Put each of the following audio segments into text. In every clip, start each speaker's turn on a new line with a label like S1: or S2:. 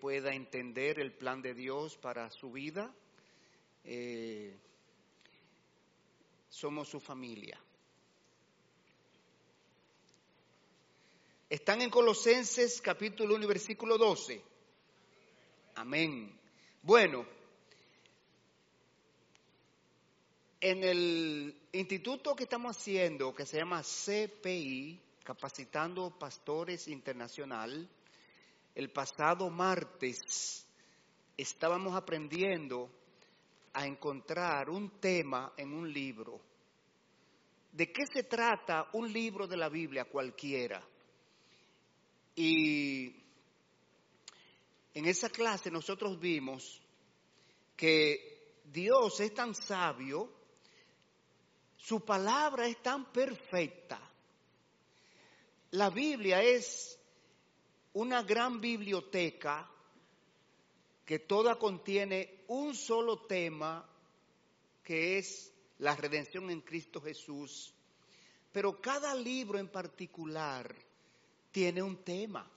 S1: pueda entender el plan de Dios para su vida. Eh, somos su familia. Están en Colosenses capítulo 1 versículo 12. Amén. Bueno, en el instituto que estamos haciendo, que se llama CPI, Capacitando Pastores Internacional, el pasado martes estábamos aprendiendo a encontrar un tema en un libro. ¿De qué se trata un libro de la Biblia cualquiera? Y en esa clase nosotros vimos que Dios es tan sabio, su palabra es tan perfecta. La Biblia es una gran biblioteca que toda contiene un solo tema, que es la redención en Cristo Jesús, pero cada libro en particular tiene un tema.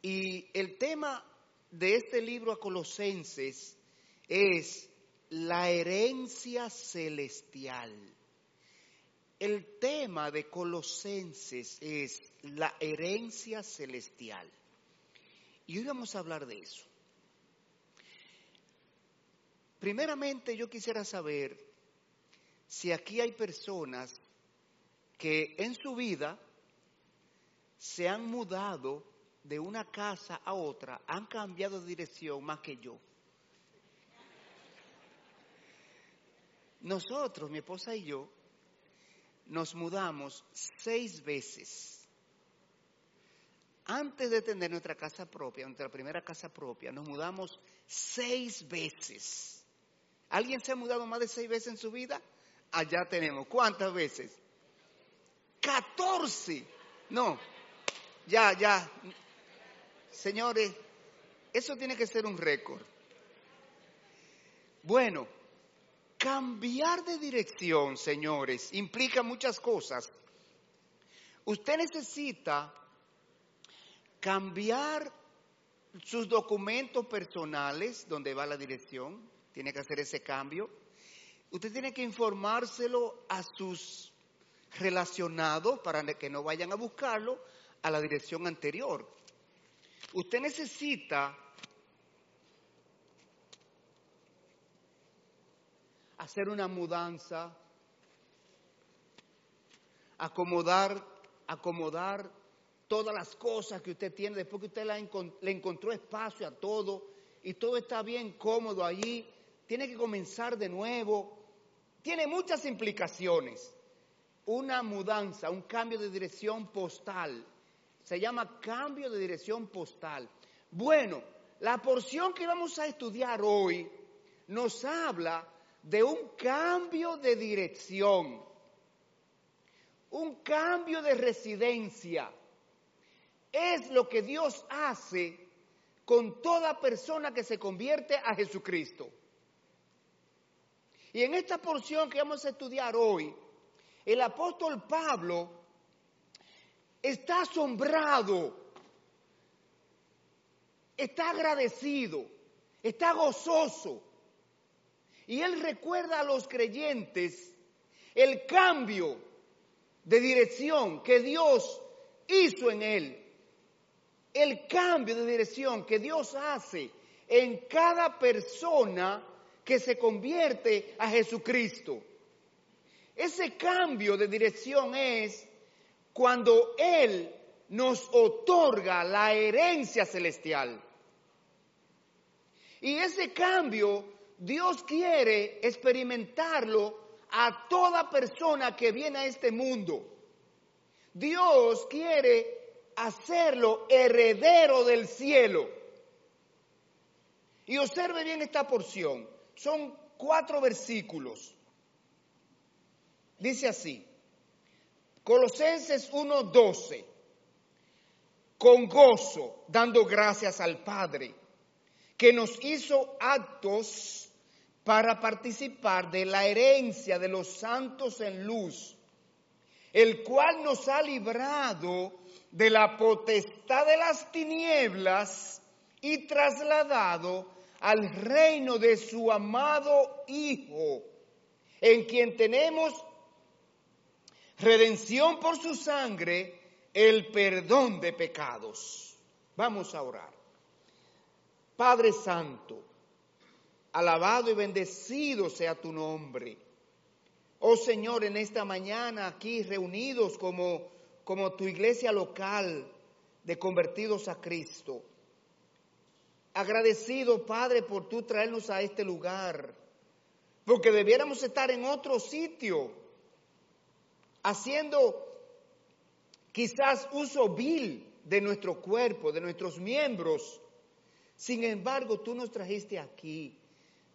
S1: Y el tema de este libro a Colosenses es la herencia celestial. El tema de Colosenses es la herencia celestial. Y hoy vamos a hablar de eso. Primeramente yo quisiera saber si aquí hay personas que en su vida se han mudado de una casa a otra, han cambiado de dirección más que yo. Nosotros, mi esposa y yo, nos mudamos seis veces. Antes de tener nuestra casa propia, nuestra primera casa propia, nos mudamos seis veces. ¿Alguien se ha mudado más de seis veces en su vida? Allá tenemos. ¿Cuántas veces? ¡Catorce! No, ya, ya. Señores, eso tiene que ser un récord. Bueno, Cambiar de dirección, señores, implica muchas cosas. Usted necesita cambiar sus documentos personales donde va la dirección, tiene que hacer ese cambio. Usted tiene que informárselo a sus relacionados para que no vayan a buscarlo a la dirección anterior. Usted necesita hacer una mudanza, acomodar, acomodar todas las cosas que usted tiene, después que usted le encontró espacio a todo y todo está bien cómodo allí, tiene que comenzar de nuevo. Tiene muchas implicaciones. Una mudanza, un cambio de dirección postal. Se llama cambio de dirección postal. Bueno, la porción que vamos a estudiar hoy nos habla de un cambio de dirección, un cambio de residencia. Es lo que Dios hace con toda persona que se convierte a Jesucristo. Y en esta porción que vamos a estudiar hoy, el apóstol Pablo está asombrado, está agradecido, está gozoso y él recuerda a los creyentes el cambio de dirección que Dios hizo en él. El cambio de dirección que Dios hace en cada persona que se convierte a Jesucristo. Ese cambio de dirección es cuando Él nos otorga la herencia celestial. Y ese cambio Dios quiere experimentarlo a toda persona que viene a este mundo. Dios quiere hacerlo heredero del cielo. Y observe bien esta porción. Son cuatro versículos. Dice así, Colosenses 1:12, con gozo, dando gracias al Padre, que nos hizo actos para participar de la herencia de los santos en luz el cual nos ha librado de la potestad de las tinieblas y trasladado al reino de su amado Hijo, en quien tenemos redención por su sangre, el perdón de pecados. Vamos a orar. Padre Santo, alabado y bendecido sea tu nombre. Oh Señor, en esta mañana aquí reunidos como, como tu iglesia local de convertidos a Cristo. Agradecido, Padre, por tú traernos a este lugar, porque debiéramos estar en otro sitio, haciendo quizás uso vil de nuestro cuerpo, de nuestros miembros. Sin embargo, tú nos trajiste aquí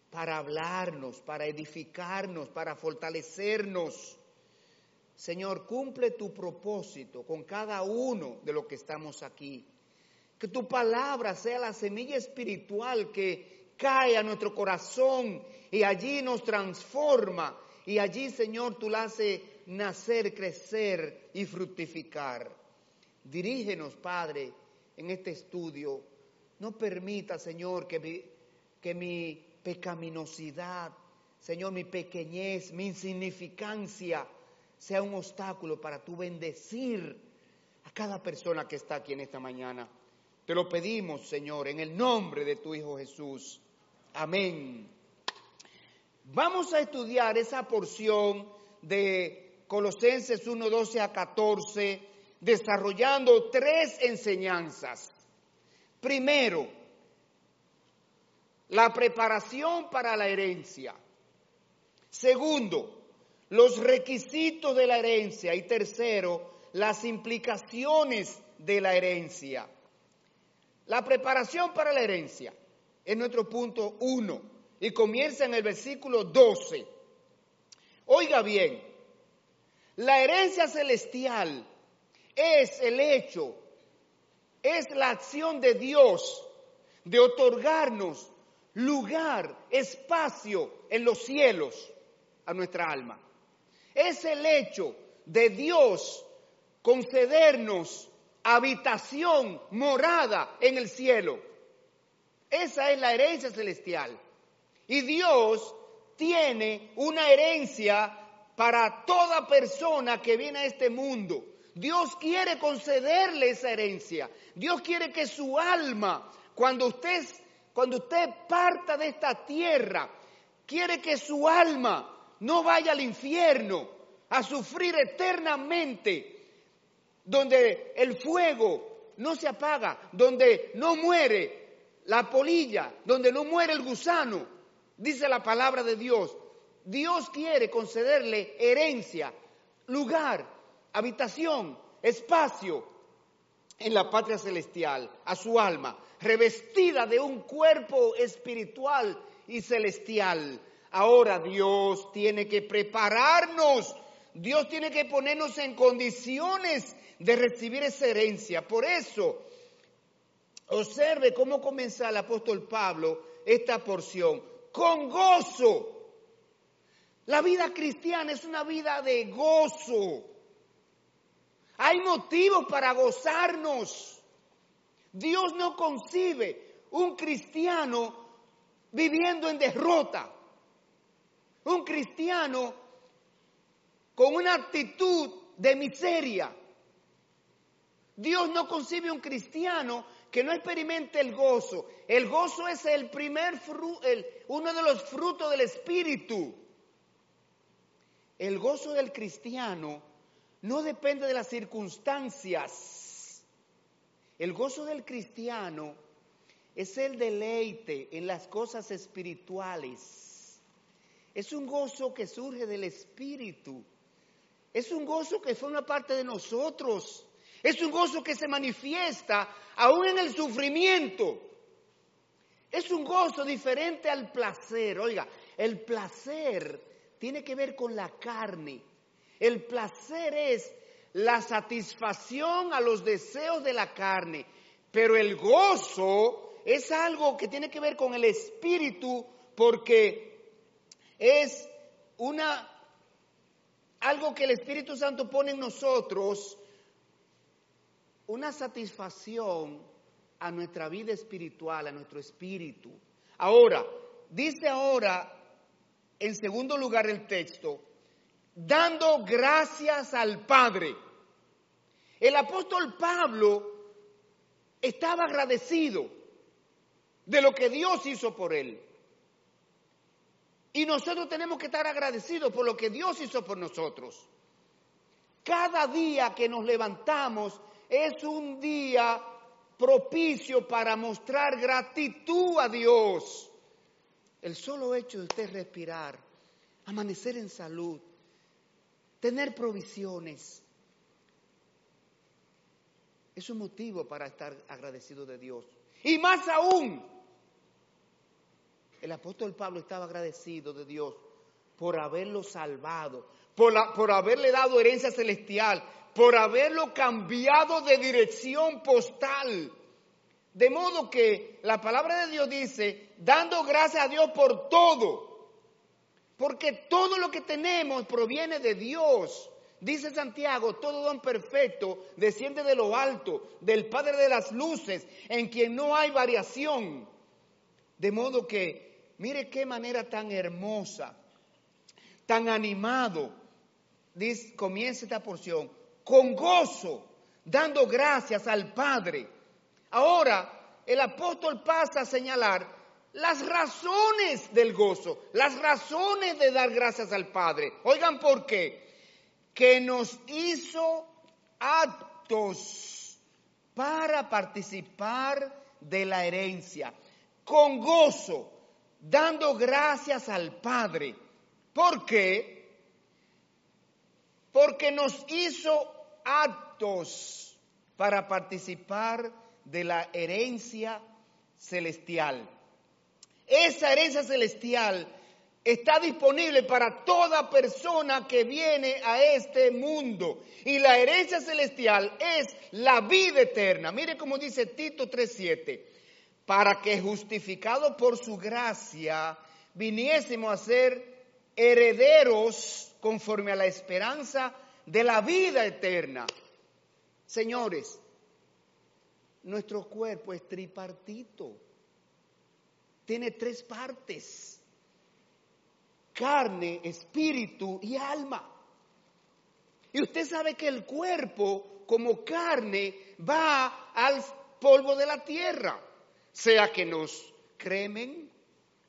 S1: para hablarnos, para edificarnos, para fortalecernos. Señor, cumple tu propósito con cada uno de los que estamos aquí. Que tu palabra sea la semilla espiritual que cae a nuestro corazón y allí nos transforma. Y allí, Señor, tú la haces nacer, crecer y fructificar. Dirígenos, Padre, en este estudio. No permita, Señor, que que mi pecaminosidad, Señor, mi pequeñez, mi insignificancia sea un obstáculo para tu bendecir a cada persona que está aquí en esta mañana. Te lo pedimos, Señor, en el nombre de tu Hijo Jesús. Amén. Vamos a estudiar esa porción de Colosenses 1, 12 a 14, desarrollando tres enseñanzas. Primero, la preparación para la herencia. Segundo, los requisitos de la herencia. Y tercero, las implicaciones de la herencia. La preparación para la herencia es nuestro punto uno y comienza en el versículo 12. Oiga bien, la herencia celestial es el hecho, es la acción de Dios de otorgarnos lugar, espacio en los cielos a nuestra alma. Es el hecho de Dios concedernos habitación, morada en el cielo. Esa es la herencia celestial. Y Dios tiene una herencia para toda persona que viene a este mundo. Dios quiere concederle esa herencia. Dios quiere que su alma, cuando usted cuando usted parta de esta tierra, quiere que su alma no vaya al infierno a sufrir eternamente, donde el fuego no se apaga, donde no muere la polilla, donde no muere el gusano, dice la palabra de Dios. Dios quiere concederle herencia, lugar, habitación, espacio en la patria celestial a su alma revestida de un cuerpo espiritual y celestial. Ahora Dios tiene que prepararnos, Dios tiene que ponernos en condiciones de recibir esa herencia. Por eso, observe cómo comienza el apóstol Pablo esta porción. Con gozo. La vida cristiana es una vida de gozo. Hay motivos para gozarnos. Dios no concibe un cristiano viviendo en derrota. Un cristiano con una actitud de miseria. Dios no concibe un cristiano que no experimente el gozo. El gozo es el primer uno de los frutos del espíritu. El gozo del cristiano no depende de las circunstancias el gozo del cristiano es el deleite en las cosas espirituales. Es un gozo que surge del espíritu. Es un gozo que forma parte de nosotros. Es un gozo que se manifiesta aún en el sufrimiento. Es un gozo diferente al placer. Oiga, el placer tiene que ver con la carne. El placer es la satisfacción a los deseos de la carne, pero el gozo es algo que tiene que ver con el espíritu porque es una algo que el Espíritu Santo pone en nosotros, una satisfacción a nuestra vida espiritual, a nuestro espíritu. Ahora, dice ahora, en segundo lugar el texto, dando gracias al Padre. El apóstol Pablo estaba agradecido de lo que Dios hizo por él. Y nosotros tenemos que estar agradecidos por lo que Dios hizo por nosotros. Cada día que nos levantamos es un día propicio para mostrar gratitud a Dios. El solo hecho de usted respirar, amanecer en salud, tener provisiones, es un motivo para estar agradecido de Dios. Y más aún, el apóstol Pablo estaba agradecido de Dios por haberlo salvado, por, por haberle dado herencia celestial, por haberlo cambiado de dirección postal. De modo que la palabra de Dios dice, dando gracias a Dios por todo, porque todo lo que tenemos proviene de Dios. Dice Santiago, todo don perfecto desciende de lo alto, del Padre de las Luces, en quien no hay variación. De modo que, mire qué manera tan hermosa, tan animado, comienza esta porción, con gozo, dando gracias al Padre. Ahora, el apóstol pasa a señalar las razones del gozo, las razones de dar gracias al Padre. Oigan por qué que nos hizo actos para participar de la herencia, con gozo, dando gracias al Padre. ¿Por qué? Porque nos hizo actos para participar de la herencia celestial. Esa herencia celestial está disponible para toda persona que viene a este mundo. Y la herencia celestial es la vida eterna. Mire cómo dice Tito 3:7, para que justificado por su gracia viniésemos a ser herederos conforme a la esperanza de la vida eterna. Señores, nuestro cuerpo es tripartito. Tiene tres partes. Carne, espíritu y alma. Y usted sabe que el cuerpo como carne va al polvo de la tierra, sea que nos cremen,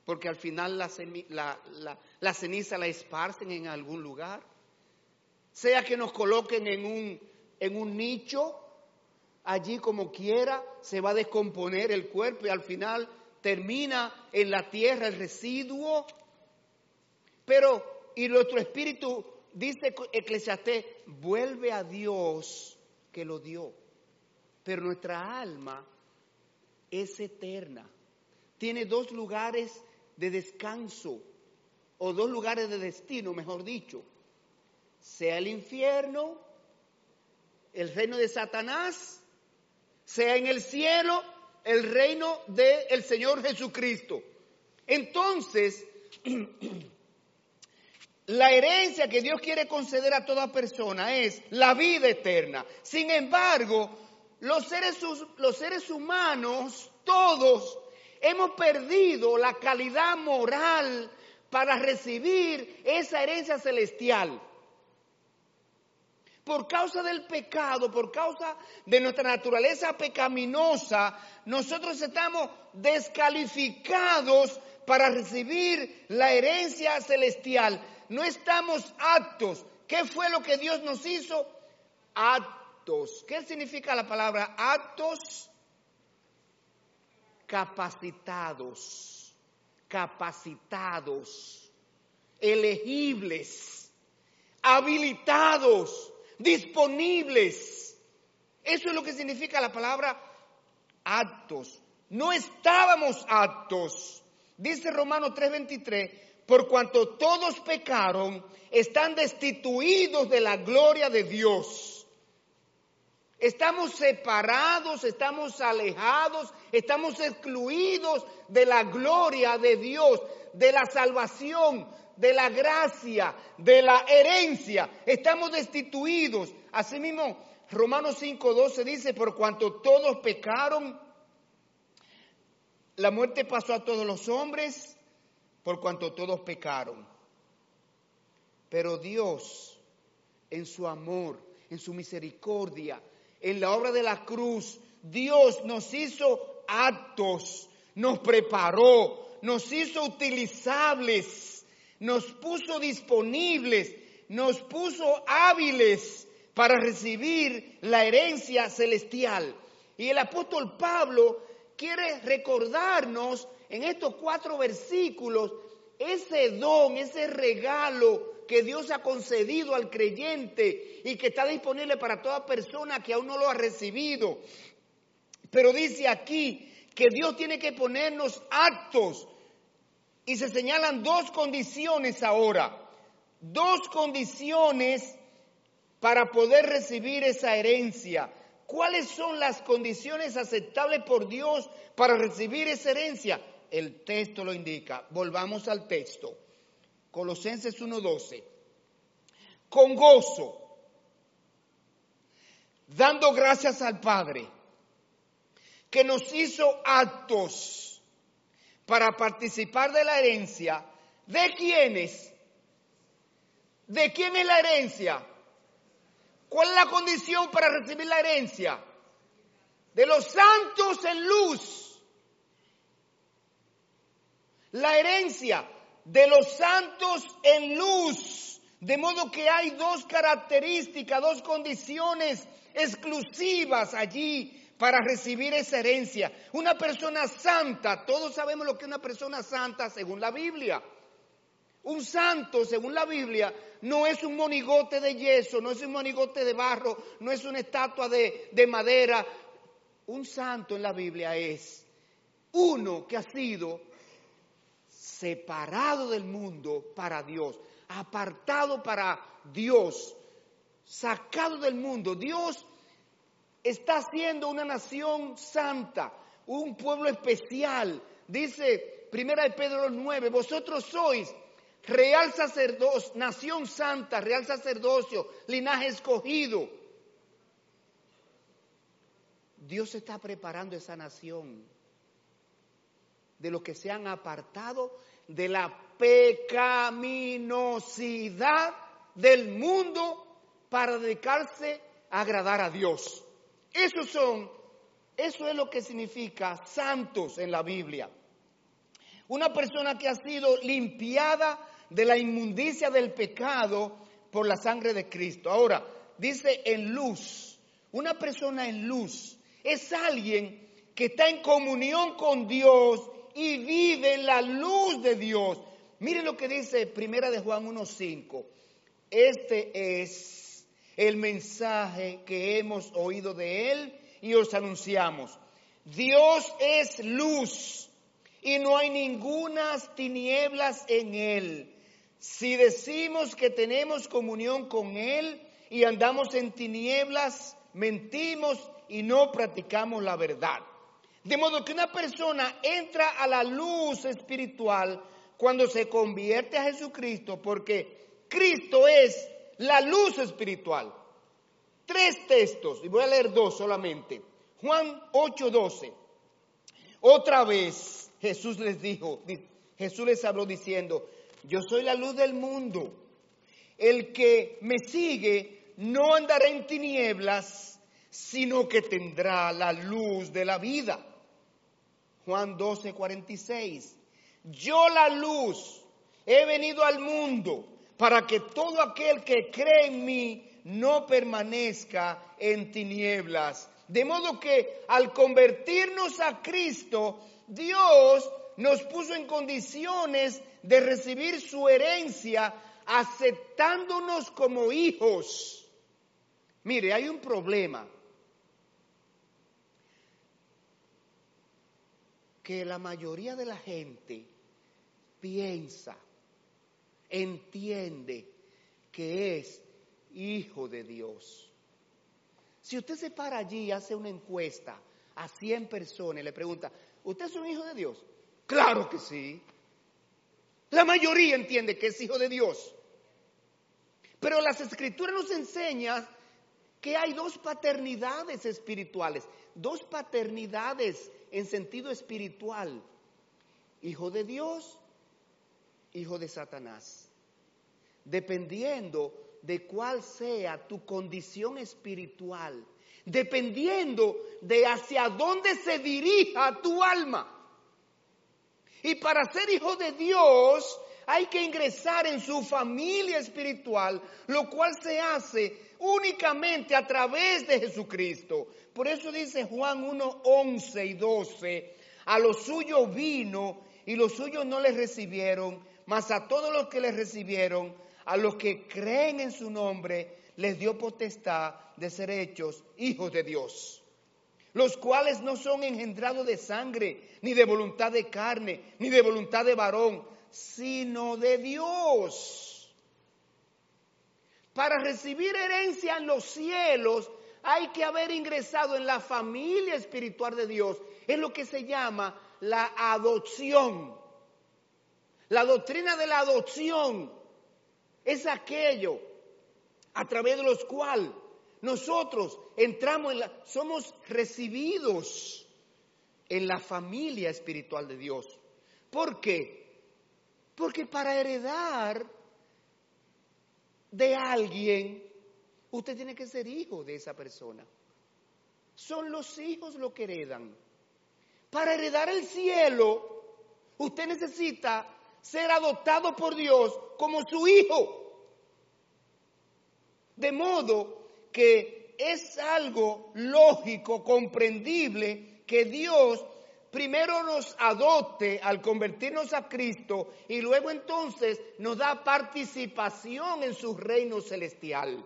S1: porque al final la, ceniza la esparcen en algún lugar, sea que nos coloquen en un, en un nicho, allí como quiera, se va a descomponer el cuerpo y al final termina en la tierra el residuo pero, y nuestro espíritu, dice Eclesiastés, vuelve a Dios que lo dio. Pero nuestra alma es eterna. Tiene dos lugares de descanso, o dos lugares de destino, mejor dicho. Sea el infierno, el reino de Satanás, sea en el cielo, el reino del Señor Jesucristo. Entonces, La herencia que Dios quiere conceder a toda persona es la vida eterna. Sin embargo, los seres, los seres humanos, todos, hemos perdido la calidad moral para recibir esa herencia celestial. Por causa del pecado, por causa de nuestra naturaleza pecaminosa, nosotros estamos descalificados para recibir la herencia celestial no estamos aptos. ¿Qué fue lo que Dios nos hizo? Aptos. ¿Qué significa la palabra aptos? Capacitados, capacitados, elegibles, habilitados, disponibles. Eso es lo que significa la palabra aptos. No estábamos aptos. Dice Romano 3:23 por cuanto todos pecaron, están destituidos de la gloria de Dios. Estamos separados, estamos alejados, estamos excluidos de la gloria de Dios, de la salvación, de la gracia, de la herencia. Estamos destituidos. Asimismo, Romanos 5:12 dice, por cuanto todos pecaron, la muerte pasó a todos los hombres, por cuanto todos pecaron. Pero Dios, en su amor, en su misericordia, en la obra de la cruz, Dios nos hizo actos, nos preparó, nos hizo utilizables, nos puso disponibles, nos puso hábiles para recibir la herencia celestial. Y el apóstol Pablo quiere recordarnos en estos cuatro versículos ese don, ese regalo que Dios ha concedido al creyente y que está disponible para toda persona que aún no lo ha recibido. Pero dice aquí que Dios tiene que ponernos actos y se señalan dos condiciones ahora, dos condiciones para poder recibir esa herencia. ¿Cuáles son las condiciones aceptables por Dios para recibir esa herencia? El texto lo indica. Volvamos al texto. Colosenses 1:12. Con gozo, dando gracias al Padre, que nos hizo actos para participar de la herencia. ¿De quiénes? ¿De quién es la herencia? ¿Cuál es la condición para recibir la herencia? De los santos en luz. La herencia de los santos en luz. De modo que hay dos características, dos condiciones exclusivas allí para recibir esa herencia. Una persona santa, todos sabemos lo que es una persona santa según la Biblia. Un santo, según la Biblia, no es un monigote de yeso, no es un monigote de barro, no es una estatua de, madera. Un santo en la Biblia es uno que ha sido separado del mundo para Dios, apartado para Dios, sacado del mundo. Dios está haciendo una nación santa, un pueblo especial. Dice Primera de Pedro 9, vosotros sois real sacerdocio, nación santa, real sacerdocio, linaje escogido. Dios está preparando esa nación de los que se han apartado de la pecaminosidad del mundo para dedicarse a agradar a Dios. Esos son, eso es lo que significa santos en la Biblia. Una persona que ha sido limpiada de la inmundicia del pecado por la sangre de Cristo. Ahora, dice en luz, una persona en luz es alguien que está en comunión con Dios y vive en la luz de Dios. Miren lo que dice Primera de Juan 1.5. Este es el mensaje que hemos oído de Él y os anunciamos. Dios es luz y no hay ningunas tinieblas en Él. Si decimos que tenemos comunión con Él y andamos en tinieblas, mentimos y no practicamos la verdad. De modo que una persona entra a la luz espiritual cuando se convierte a Jesucristo, porque Cristo es la luz espiritual. Tres textos, y voy a leer dos solamente. Juan 8:12. Otra vez Jesús les dijo, Jesús les habló diciendo, yo soy la luz del mundo. El que me sigue no andará en tinieblas, sino que tendrá la luz de la vida. Juan 12, 46. Yo la luz he venido al mundo para que todo aquel que cree en mí no permanezca en tinieblas. De modo que al convertirnos a Cristo, Dios nos puso en condiciones de recibir su herencia aceptándonos como hijos. Mire, hay un problema. Que la mayoría de la gente piensa, entiende que es hijo de Dios. Si usted se para allí y hace una encuesta a 100 personas y le pregunta, ¿usted es un hijo de Dios? Claro que sí. La mayoría entiende que es hijo de Dios. Pero las escrituras nos enseñan que hay dos paternidades espirituales, dos paternidades en sentido espiritual. Hijo de Dios, hijo de Satanás. Dependiendo de cuál sea tu condición espiritual, dependiendo de hacia dónde se dirija tu alma. Y para ser hijo de Dios hay que ingresar en su familia espiritual, lo cual se hace únicamente a través de Jesucristo. Por eso dice Juan 1, 11 y 12, a los suyos vino y los suyos no les recibieron, mas a todos los que les recibieron, a los que creen en su nombre, les dio potestad de ser hechos hijos de Dios los cuales no son engendrados de sangre, ni de voluntad de carne, ni de voluntad de varón, sino de Dios. Para recibir herencia en los cielos hay que haber ingresado en la familia espiritual de Dios. Es lo que se llama la adopción. La doctrina de la adopción es aquello a través de los cuales nosotros entramos en la, somos recibidos en la familia espiritual de Dios. ¿Por qué? Porque para heredar de alguien, usted tiene que ser hijo de esa persona. Son los hijos los que heredan. Para heredar el cielo, usted necesita ser adoptado por Dios como su hijo. De modo que es algo lógico, comprendible, que Dios primero nos adopte al convertirnos a Cristo y luego entonces nos da participación en su reino celestial.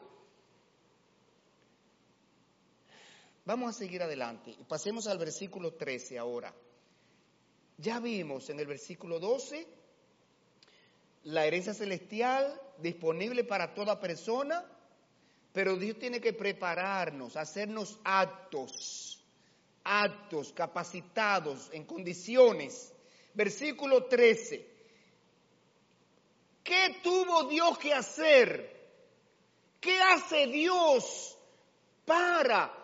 S1: Vamos a seguir adelante y pasemos al versículo 13 ahora. Ya vimos en el versículo 12 la herencia celestial disponible para toda persona pero Dios tiene que prepararnos, hacernos actos, actos, capacitados, en condiciones. Versículo 13. ¿Qué tuvo Dios que hacer? ¿Qué hace Dios para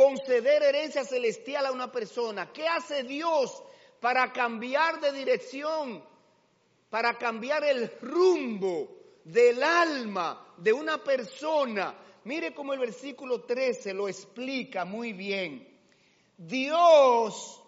S1: conceder herencia celestial a una persona? ¿Qué hace Dios para cambiar de dirección, para cambiar el rumbo del alma de una persona. Mire cómo el versículo 13 lo explica muy bien. Dios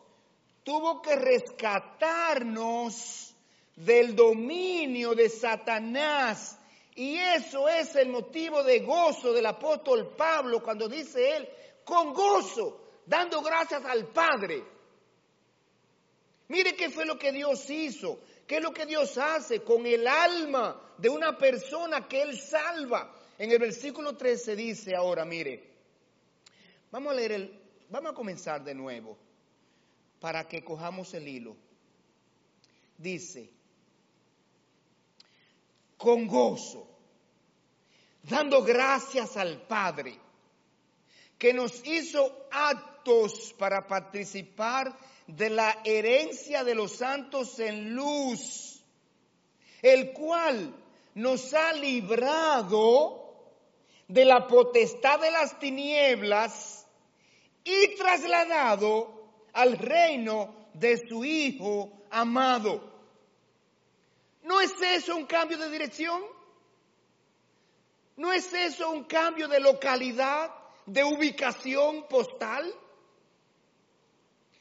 S1: tuvo que rescatarnos del dominio de Satanás. Y eso es el motivo de gozo del apóstol Pablo cuando dice él, con gozo, dando gracias al Padre. Mire qué fue lo que Dios hizo. ¿Qué es lo que Dios hace con el alma de una persona que Él salva? En el versículo 13 dice ahora, mire, vamos a leer el, vamos a comenzar de nuevo para que cojamos el hilo. Dice, con gozo, dando gracias al Padre, que nos hizo actos para participar de la herencia de los santos en luz, el cual nos ha librado de la potestad de las tinieblas y trasladado al reino de su Hijo amado. ¿No es eso un cambio de dirección? ¿No es eso un cambio de localidad, de ubicación postal?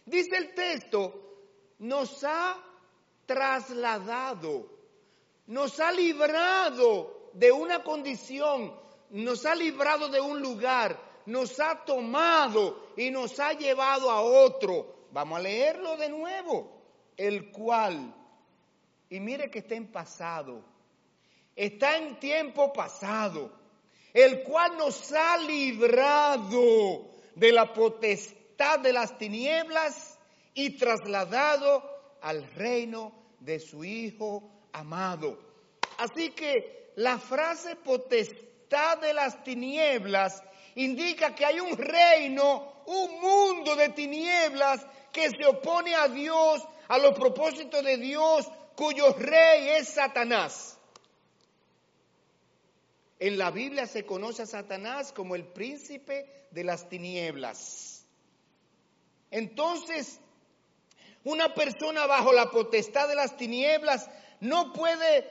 S1: Dice el texto, nos ha trasladado, nos ha librado de una condición, nos ha librado de un lugar, nos ha tomado y nos ha llevado a otro. Vamos a leerlo de nuevo. El cual, y mire que está en pasado, está en tiempo pasado, el cual nos ha librado de la potestad de las tinieblas y trasladado al reino de su Hijo amado. Así que la frase potestad de las tinieblas indica que hay un reino, un mundo de tinieblas que se opone a Dios, a los propósitos de Dios cuyo rey es Satanás. En la Biblia se conoce a Satanás como el príncipe de las tinieblas. Entonces, una persona bajo la potestad de las tinieblas no puede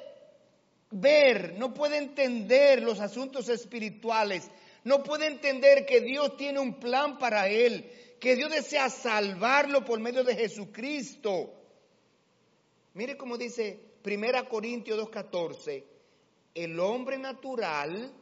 S1: ver, no puede entender los asuntos espirituales, no puede entender que Dios tiene un plan para él, que Dios desea salvarlo por medio de Jesucristo. Mire cómo dice 1 Corintios 2.14, el hombre natural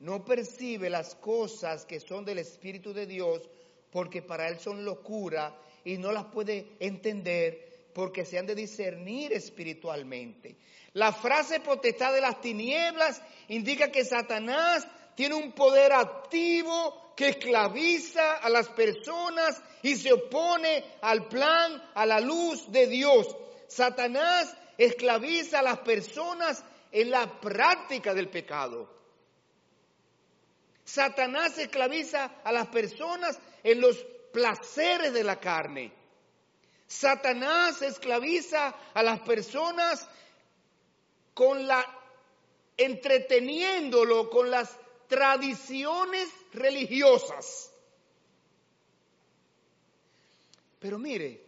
S1: no percibe las cosas que son del Espíritu de Dios porque para él son locura y no las puede entender porque se han de discernir espiritualmente. La frase potestad de las tinieblas indica que Satanás tiene un poder activo que esclaviza a las personas y se opone al plan, a la luz de Dios. Satanás esclaviza a las personas en la práctica del pecado. Satanás esclaviza a las personas en los placeres de la carne. Satanás esclaviza a las personas con la entreteniéndolo con las tradiciones religiosas. Pero mire,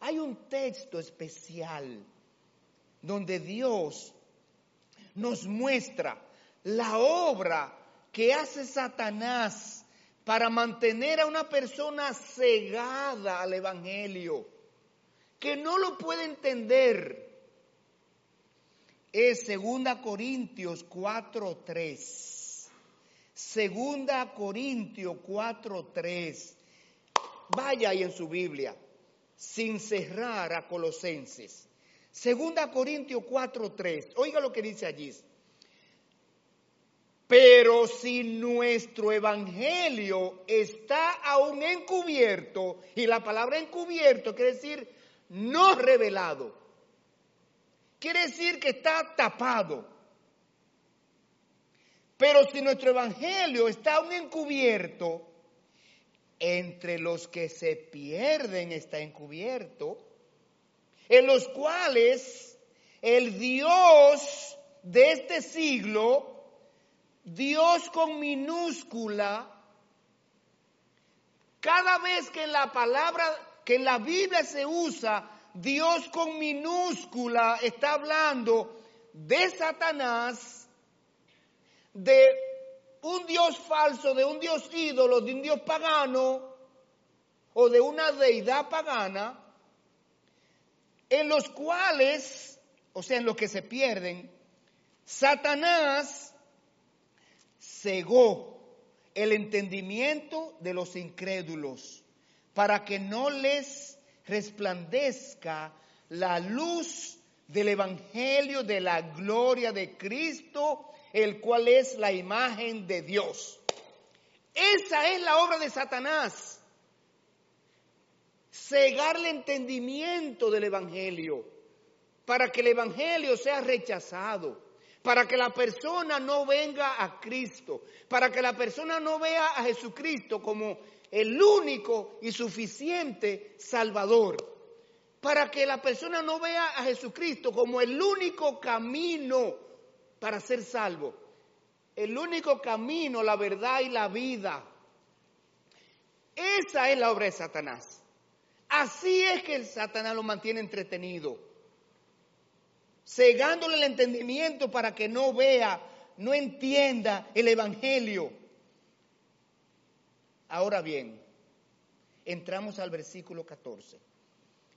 S1: hay un texto especial donde Dios nos muestra la obra que hace Satanás para mantener a una persona cegada al Evangelio, que no lo puede entender. Es 2 Corintios 4.3. 2 Corintios 4.3. Vaya ahí en su Biblia, sin cerrar a Colosenses. 2 Corintios 4.3. Oiga lo que dice allí. Pero si nuestro evangelio está aún encubierto, y la palabra encubierto quiere decir no revelado, quiere decir que está tapado. Pero si nuestro evangelio está aún encubierto, entre los que se pierden está encubierto, en los cuales el Dios de este siglo Dios con minúscula, cada vez que en la palabra, que en la Biblia se usa Dios con minúscula, está hablando de Satanás, de un Dios falso, de un Dios ídolo, de un Dios pagano o de una deidad pagana, en los cuales, o sea, en los que se pierden, Satanás cegó el entendimiento de los incrédulos para que no les resplandezca la luz del Evangelio de la gloria de Cristo, el cual es la imagen de Dios. Esa es la obra de Satanás. Cegar el entendimiento del Evangelio para que el Evangelio sea rechazado para que la persona no venga a Cristo, para que la persona no vea a Jesucristo como el único y suficiente Salvador, para que la persona no vea a Jesucristo como el único camino para ser salvo, el único camino, la verdad y la vida. Esa es la obra de Satanás. Así es que el Satanás lo mantiene entretenido cegándole el entendimiento para que no vea, no entienda el Evangelio. Ahora bien, entramos al versículo 14.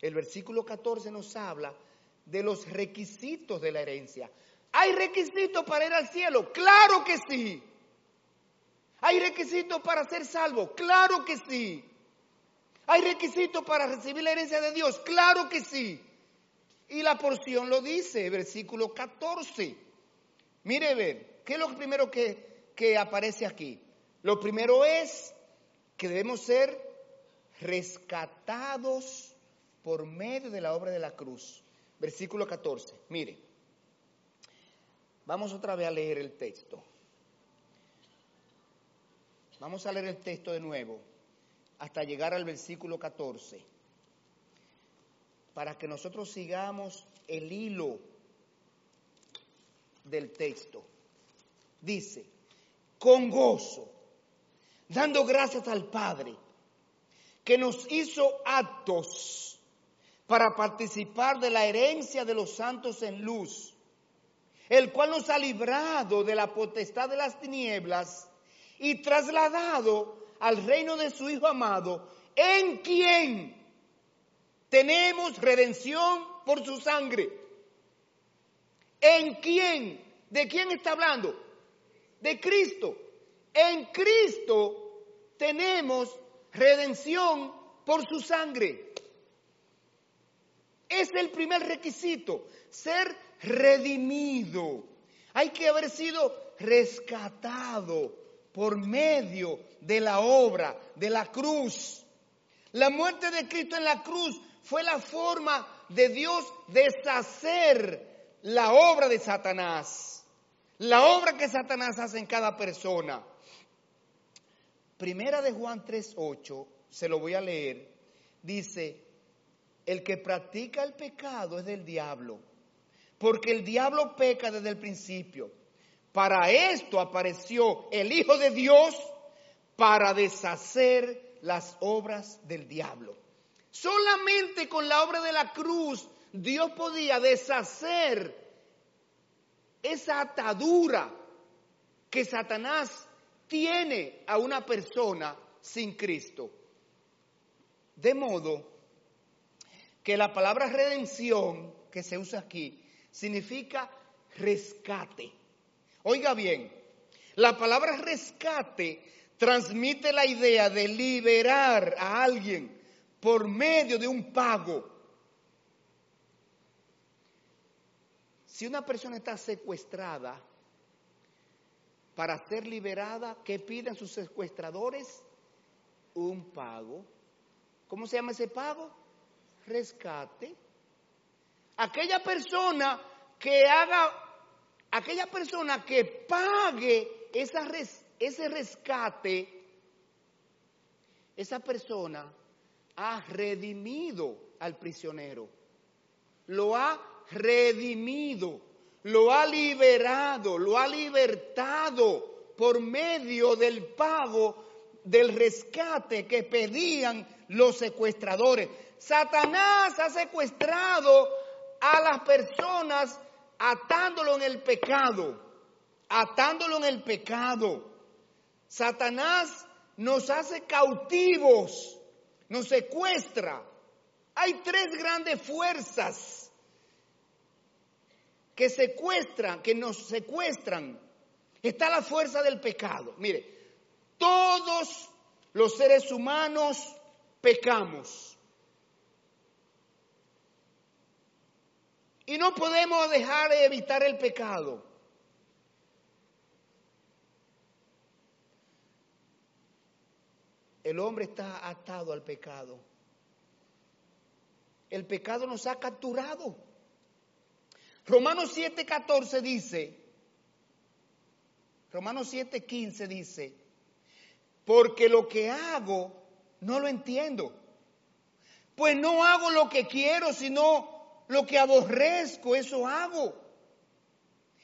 S1: El versículo 14 nos habla de los requisitos de la herencia. ¿Hay requisitos para ir al cielo? Claro que sí. ¿Hay requisitos para ser salvo? Claro que sí. ¿Hay requisitos para recibir la herencia de Dios? Claro que sí. Y la porción lo dice, versículo 14. Mire, ver, ¿qué es lo primero que, que aparece aquí? Lo primero es que debemos ser rescatados por medio de la obra de la cruz. Versículo 14. Mire, vamos otra vez a leer el texto. Vamos a leer el texto de nuevo hasta llegar al versículo 14. para que nosotros sigamos el hilo del texto. Dice, con gozo, dando gracias al Padre, que nos hizo actos para participar de la herencia de los santos en luz, el cual nos ha librado de la potestad de las tinieblas y trasladado al reino de su Hijo amado, en quien tenemos redención por su sangre. ¿En quién? ¿De quién está hablando? De Cristo. En Cristo tenemos redención por su sangre. Es el primer requisito, ser redimido. Hay que haber sido rescatado por medio de la obra de la cruz. La muerte de Cristo en la cruz fue la forma de Dios deshacer la obra de Satanás. La obra que Satanás hace en cada persona. Primera de Juan 3.8, se lo voy a leer, dice, el que practica el pecado es del diablo, porque el diablo peca desde el principio. Para esto apareció el Hijo de Dios para deshacer las obras del diablo. Solamente con la obra de la cruz Dios podía deshacer esa atadura que Satanás tiene a una persona sin Cristo. De modo que la palabra redención que se usa aquí significa rescate. Oiga bien, la palabra rescate transmite la idea de liberar a alguien por medio de un pago. Si una persona está secuestrada, para ser liberada, ¿qué piden sus secuestradores? Un pago. ¿Cómo se llama ese pago? Rescate. Aquella persona que haga, aquella persona que pague esa ese rescate, esa persona ha redimido al prisionero. Lo ha redimido lo ha liberado, lo ha libertado por medio del pago del rescate que pedían los secuestradores. Satanás ha secuestrado a las personas atándolo en el pecado, atándolo en el pecado. Satanás nos hace cautivos, nos secuestra. Hay tres grandes fuerzas que secuestran, que nos secuestran, está la fuerza del pecado. Mire, todos los seres humanos pecamos. Y no podemos dejar de evitar el pecado. El hombre está atado al pecado. El pecado nos ha capturado. Romanos 7:14 dice, Romanos 7:15 dice, porque lo que hago no lo entiendo. Pues no hago lo que quiero, sino lo que aborrezco, eso hago.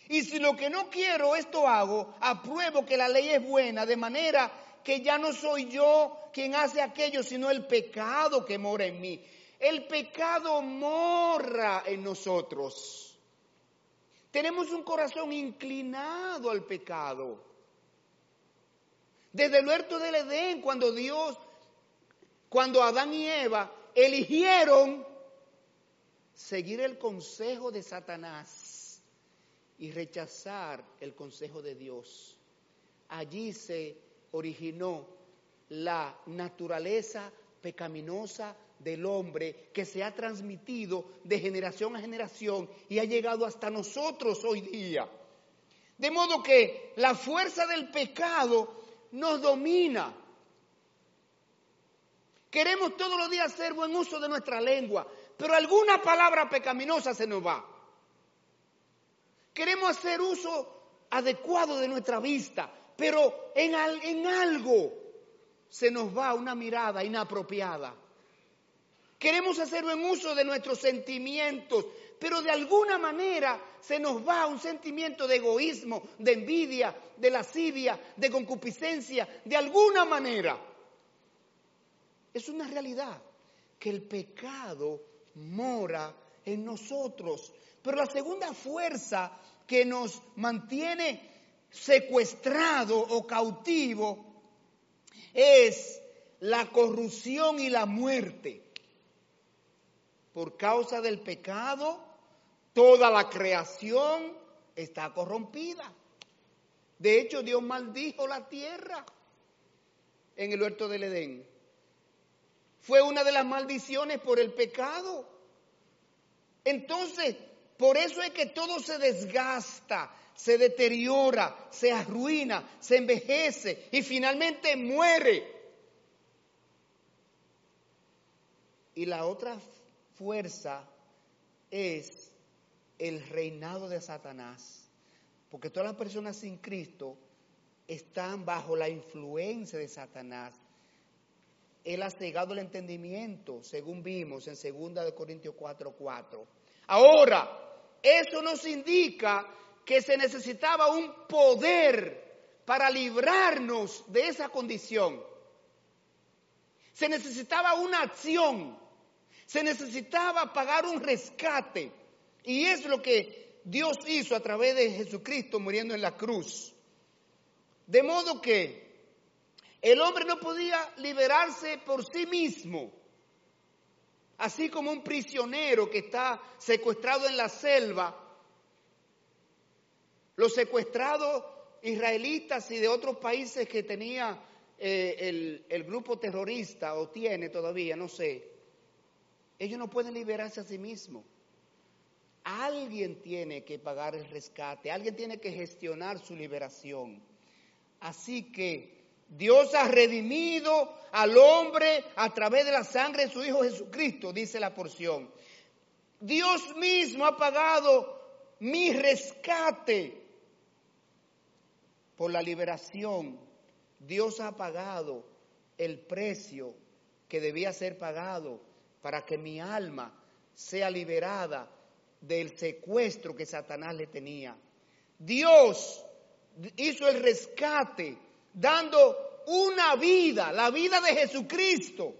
S1: Y si lo que no quiero, esto hago, apruebo que la ley es buena, de manera que ya no soy yo quien hace aquello, sino el pecado que mora en mí. El pecado mora en nosotros. Tenemos un corazón inclinado al pecado. Desde el huerto del Edén, cuando Dios, cuando Adán y Eva eligieron seguir el consejo de Satanás y rechazar el consejo de Dios, allí se originó la naturaleza pecaminosa del hombre que se ha transmitido de generación a generación y ha llegado hasta nosotros hoy día. De modo que la fuerza del pecado nos domina. Queremos todos los días hacer buen uso de nuestra lengua, pero alguna palabra pecaminosa se nos va. Queremos hacer uso adecuado de nuestra vista, pero en, algo se nos va una mirada inapropiada. Queremos hacer buen uso de nuestros sentimientos, pero de alguna manera se nos va un sentimiento de egoísmo, de envidia, de lascivia, de concupiscencia, de alguna manera. Es una realidad que el pecado mora en nosotros. Pero la segunda fuerza que nos mantiene secuestrado o cautivo es la corrupción y la muerte por causa del pecado, toda la creación está corrompida. De hecho, Dios maldijo la tierra en el huerto del Edén. Fue una de las maldiciones por el pecado. Entonces, por eso es que todo se desgasta, se deteriora, se arruina, se envejece y finalmente muere. Y la otra fuerza es el reinado de Satanás. Porque todas las personas sin Cristo están bajo la influencia de Satanás. Él ha cegado el entendimiento, según vimos en 2 Corintios 4:4. 4. Ahora, eso nos indica que se necesitaba un poder para librarnos de esa condición. Se necesitaba una acción se necesitaba pagar un rescate. Y es lo que Dios hizo a través de Jesucristo muriendo en la cruz. De modo que el hombre no podía liberarse por sí mismo. Así como un prisionero que está secuestrado en la selva, los secuestrados israelitas y de otros países que tenía eh, el, el grupo terrorista o tiene todavía, no sé, ellos no pueden liberarse a sí mismos. Alguien tiene que pagar el rescate, alguien tiene que gestionar su liberación. Así que Dios ha redimido al hombre a través de la sangre de su Hijo Jesucristo, dice la porción. Dios mismo ha pagado mi rescate por la liberación. Dios ha pagado el precio que debía ser pagado para que mi alma sea liberada del secuestro que Satanás le tenía. Dios hizo el rescate dando una vida, la vida de Jesucristo.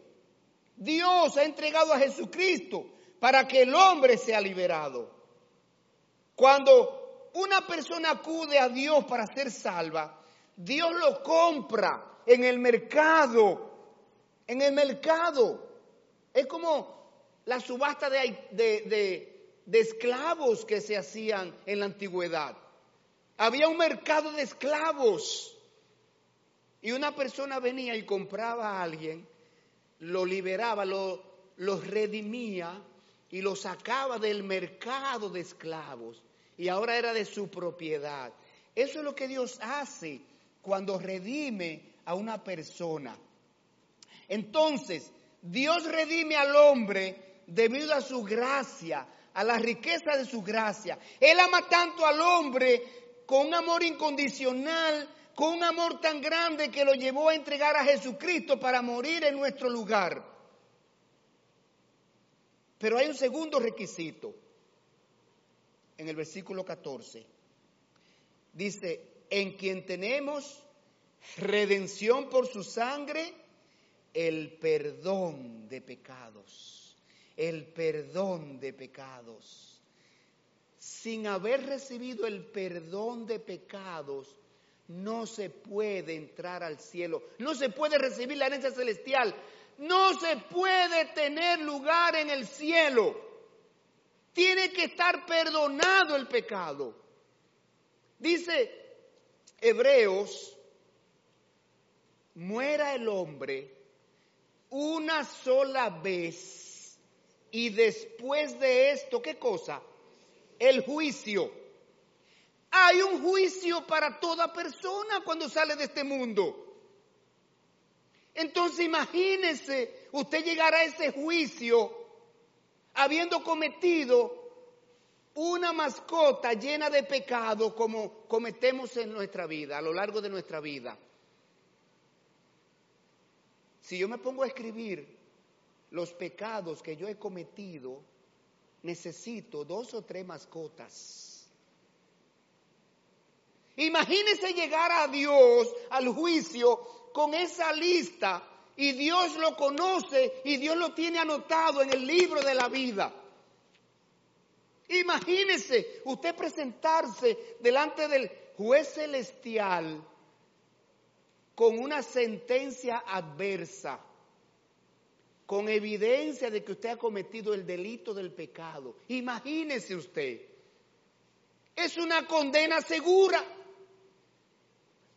S1: Dios ha entregado a Jesucristo para que el hombre sea liberado. Cuando una persona acude a Dios para ser salva, Dios lo compra en el mercado, en el mercado. Es como la subasta de, esclavos que se hacían en la antigüedad. Había un mercado de esclavos y una persona venía y compraba a alguien, lo liberaba, lo, lo redimía y lo sacaba del mercado de esclavos y ahora era de su propiedad. Eso es lo que Dios hace cuando redime a una persona. Entonces, Dios redime al hombre debido a su gracia, a la riqueza de su gracia. Él ama tanto al hombre con un amor incondicional, con un amor tan grande que lo llevó a entregar a Jesucristo para morir en nuestro lugar. Pero hay un segundo requisito en el versículo 14. Dice, en quien tenemos redención por su sangre, el perdón de pecados, el perdón de pecados. Sin haber recibido el perdón de pecados, no se puede entrar al cielo, no se puede recibir la herencia celestial, no se puede tener lugar en el cielo. Tiene que estar perdonado el pecado. Dice Hebreos, muera el hombre una sola vez y después de esto, ¿qué cosa? El juicio. Hay un juicio para toda persona cuando sale de este mundo. Entonces imagínese usted llegar a ese juicio habiendo cometido una mascota llena de pecado como cometemos en nuestra vida, a lo largo de nuestra vida. Si yo me pongo a escribir los pecados que yo he cometido, necesito dos o tres mascotas. Imagínese llegar a Dios al juicio con esa lista y Dios lo conoce y Dios lo tiene anotado en el libro de la vida. Imagínese usted presentarse delante del juez celestial con una sentencia adversa, con evidencia de que usted ha cometido el delito del pecado. Imagínese usted. Es una condena segura.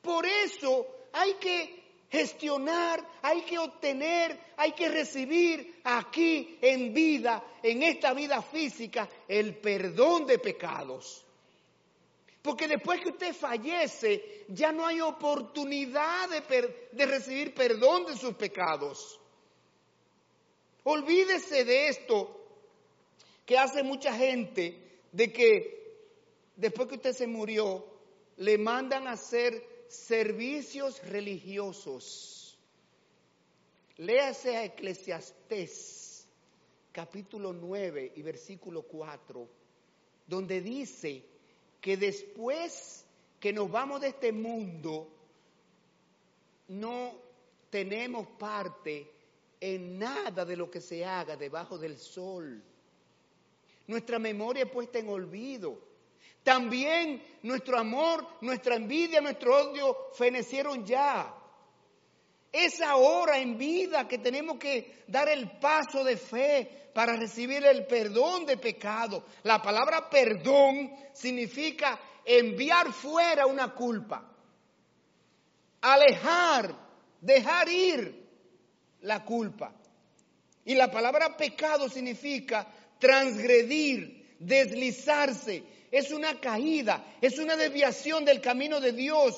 S1: Por eso hay que gestionar, hay que obtener, hay que recibir aquí en vida, en esta vida física, el perdón de pecados. Porque después que usted fallece, ya no hay oportunidad de, recibir perdón de sus pecados. Olvídese de esto que hace mucha gente, de que después que usted se murió, le mandan a hacer servicios religiosos. Léase a Eclesiastés capítulo 9 y versículo 4, donde dice que después que nos vamos de este mundo, no tenemos parte en nada de lo que se haga debajo del sol. Nuestra memoria es puesta en olvido. También nuestro amor, nuestra envidia, nuestro odio fenecieron ya. Es ahora en vida que tenemos que dar el paso de fe para recibir el perdón de pecado. La palabra perdón significa enviar fuera una culpa, alejar, dejar ir la culpa. Y la palabra pecado significa transgredir, deslizarse, es una caída, es una desviación del camino de Dios.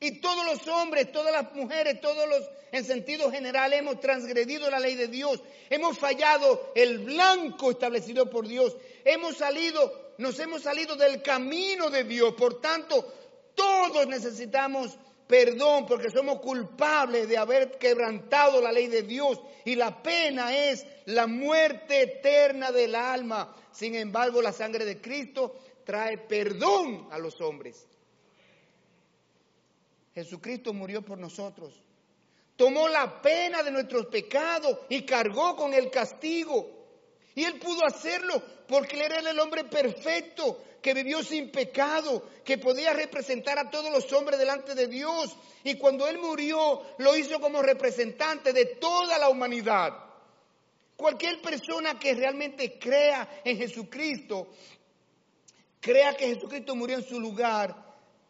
S1: Y todos los hombres, todas las mujeres, todos los, en sentido general, hemos transgredido la ley de Dios. Hemos fallado el blanco establecido por Dios. Hemos salido, nos hemos salido del camino de Dios. Por tanto, todos necesitamos perdón porque somos culpables de haber quebrantado la ley de Dios. Y la pena es la muerte eterna del alma. Sin embargo, la sangre de Cristo trae perdón a los hombres. Jesucristo murió por nosotros. Tomó la pena de nuestros pecados y cargó con el castigo. Y él pudo hacerlo porque él era el hombre perfecto, que vivió sin pecado, que podía representar a todos los hombres delante de Dios. Y cuando él murió, lo hizo como representante de toda la humanidad. Cualquier persona que realmente crea en Jesucristo, crea que Jesucristo murió en su lugar,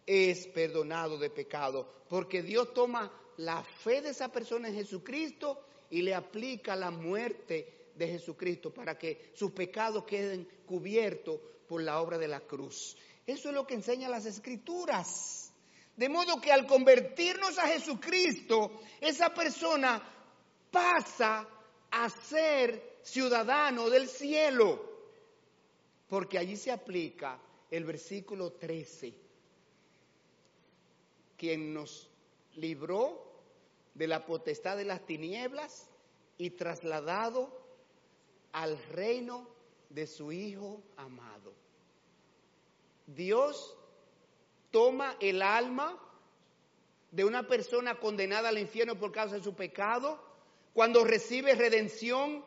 S1: es perdonado de pecado, porque Dios toma la fe de esa persona en Jesucristo y le aplica la muerte de Jesucristo para que sus pecados queden cubiertos por la obra de la cruz. Eso es lo que enseñan las escrituras. De modo que al convertirnos a Jesucristo, esa persona pasa a ser ciudadano del cielo, porque allí se aplica el versículo 13, quien nos libró de la potestad de las tinieblas y trasladado al reino de su Hijo amado. Dios toma el alma de una persona condenada al infierno por causa de su pecado cuando recibe redención,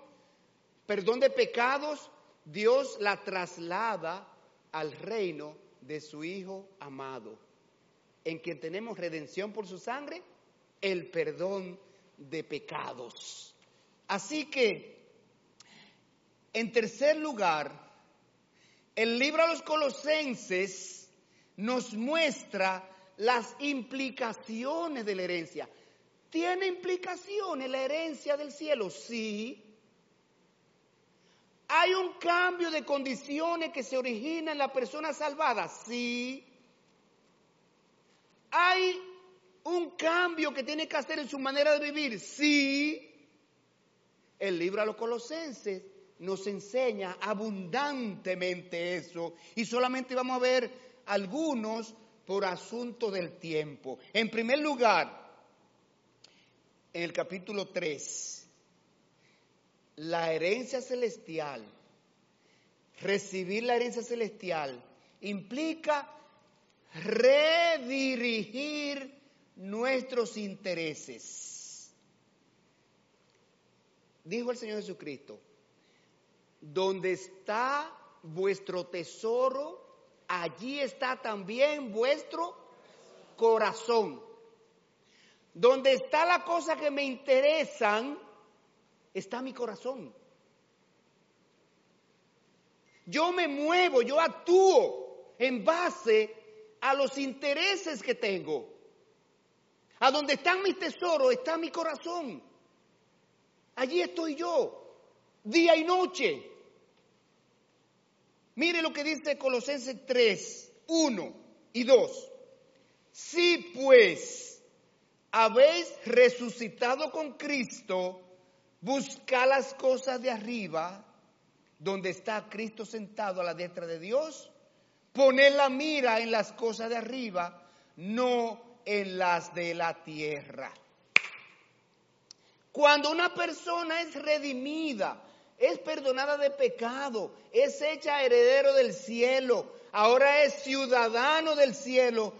S1: perdón de pecados, Dios la traslada al reino de su Hijo amado, en quien tenemos redención por su sangre, el perdón de pecados. Así que, en tercer lugar, el libro a los colosenses nos muestra las implicaciones de la herencia. ¿Tiene implicaciones la herencia del cielo? Sí. ¿Hay un cambio de condiciones que se origina en la persona salvada? Sí. ¿Hay un cambio que tiene que hacer en su manera de vivir? Sí. El libro a los colosenses nos enseña abundantemente eso y solamente vamos a ver algunos por asunto del tiempo. En primer lugar, en el capítulo 3, la herencia celestial, recibir la herencia celestial, implica redirigir nuestros intereses. Dijo el Señor Jesucristo, donde está vuestro tesoro, allí está también vuestro corazón. Donde está la cosa que me interesan, está mi corazón. Yo me muevo, yo actúo en base a los intereses que tengo. A donde están mis tesoros está mi corazón. Allí estoy yo, día y noche. Mire lo que dice Colosenses 3, 1 y 2. Si pues habéis resucitado con Cristo, buscad las cosas de arriba, donde está Cristo sentado a la diestra de Dios. Poned la mira en las cosas de arriba, no en las de la tierra. Cuando una persona es redimida, es perdonada de pecado, es hecha heredero del cielo, ahora es ciudadano del cielo.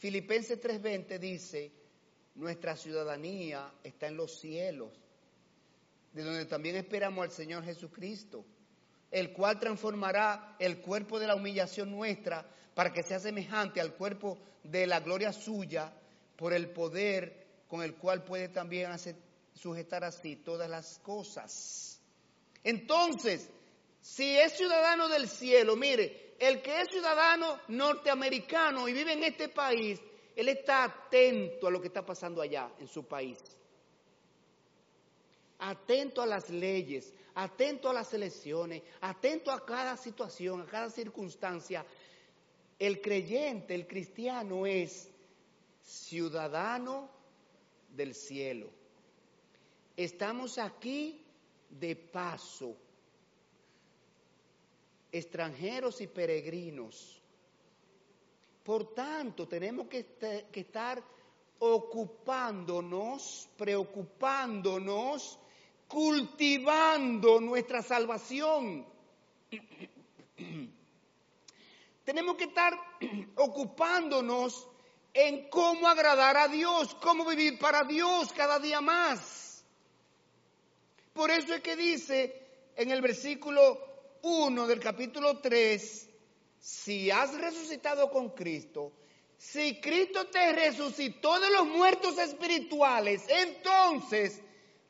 S1: Filipenses 3:20 dice, nuestra ciudadanía está en los cielos, de donde también esperamos al Señor Jesucristo, el cual transformará el cuerpo de la humillación nuestra para que sea semejante al cuerpo de la gloria suya por el poder con el cual puede también hacer sujetar así todas las cosas. Entonces, si es ciudadano del cielo, mire, el que es ciudadano norteamericano y vive en este país, él está atento a lo que está pasando allá en su país. Atento a las leyes, atento a las elecciones, atento a cada situación, a cada circunstancia. El creyente, el cristiano es ciudadano del cielo. Estamos aquí de paso, extranjeros y peregrinos. Por tanto, tenemos que, estar ocupándonos, preocupándonos, cultivando nuestra salvación. tenemos que estar ocupándonos en cómo agradar a Dios, cómo vivir para Dios cada día más. Por eso es que dice en el versículo 1 del capítulo 3, si has resucitado con Cristo, si Cristo te resucitó de los muertos espirituales, entonces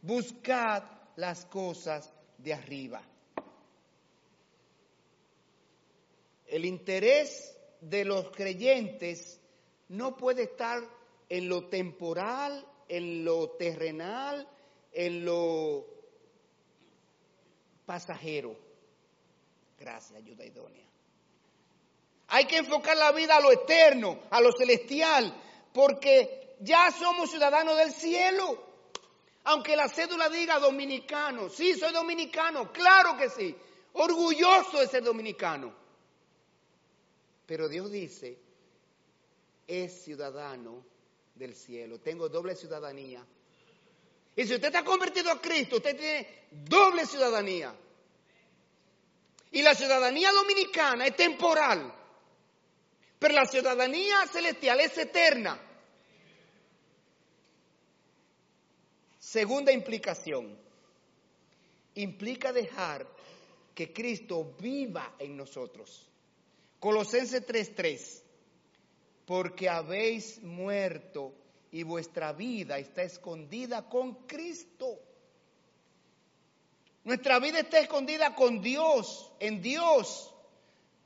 S1: buscad las cosas de arriba. El interés de los creyentes no puede estar en lo temporal, en lo terrenal, en lo pasajero. Gracias, ayuda idónea. Hay que enfocar la vida a lo eterno, a lo celestial, porque ya somos ciudadanos del cielo. Aunque la cédula diga dominicano, sí, soy dominicano, claro que sí, orgulloso de ser dominicano. Pero Dios dice, es ciudadano del cielo, tengo doble ciudadanía y si usted está convertido a Cristo, usted tiene doble ciudadanía. Y la ciudadanía dominicana es temporal, pero la ciudadanía celestial es eterna. Segunda implicación, implica dejar que Cristo viva en nosotros. Colosenses 3:3, porque habéis muerto y vuestra vida está escondida con Cristo. Nuestra vida está escondida con Dios, en Dios.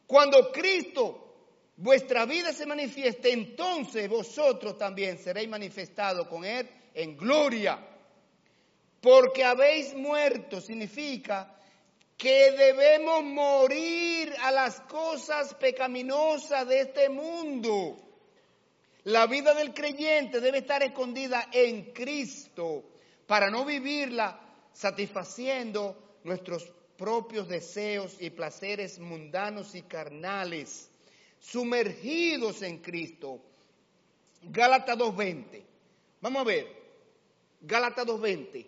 S1: Cuando Cristo, vuestra vida se manifieste, entonces vosotros también seréis manifestados con Él en gloria. Porque habéis muerto significa que debemos morir a las cosas pecaminosas de este mundo. La vida del creyente debe estar escondida en Cristo para no vivirla satisfaciendo nuestros propios deseos y placeres mundanos y carnales, sumergidos en Cristo. Gálatas 2.20. Vamos a ver. Gálatas 2.20.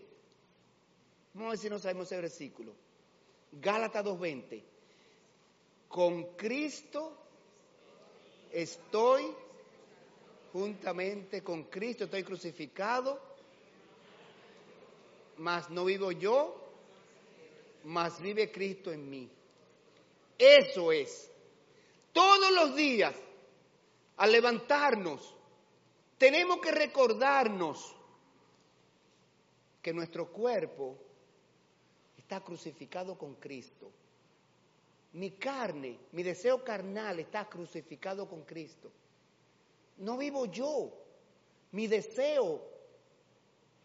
S1: Vamos a ver si no sabemos ese versículo. Gálatas 2.20. Con Cristo estoy juntamente con Cristo, estoy crucificado, mas no vivo yo, mas vive Cristo en mí. Eso es. Todos los días, al levantarnos, tenemos que recordarnos que nuestro cuerpo está crucificado con Cristo. Mi carne, mi deseo carnal está crucificado con Cristo. No vivo yo, mi deseo,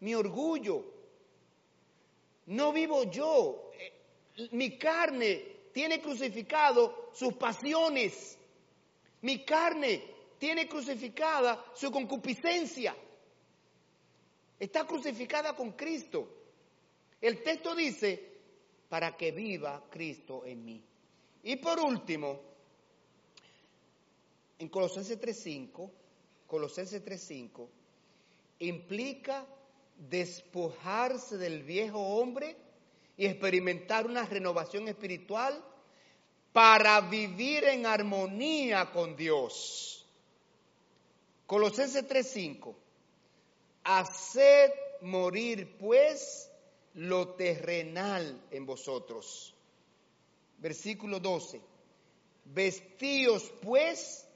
S1: mi orgullo. No vivo yo. Eh, mi carne tiene crucificado sus pasiones. Mi carne tiene crucificada su concupiscencia. Está crucificada con Cristo. El texto dice, para que viva Cristo en mí. Y por último, en Colosenses 3.5, Colosenses 3.5, implica despojarse del viejo hombre y experimentar una renovación espiritual para vivir en armonía con Dios. Colosenses 3:5. Haced morir pues lo terrenal en vosotros. Versículo 12. Vestíos pues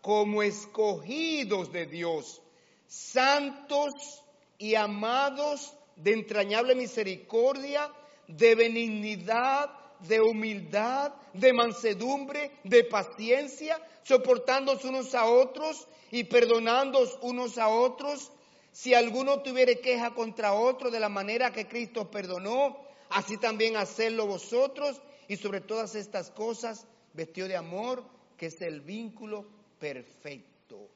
S1: como escogidos de Dios, santos y amados de entrañable misericordia, de benignidad, de humildad, de mansedumbre, de paciencia, soportándose unos a otros y perdonándoos unos a otros. Si alguno tuviere queja contra otro de la manera que Cristo perdonó, así también hacedlo vosotros. Y sobre todas estas cosas, vestido de amor, que es el vínculo perfecto.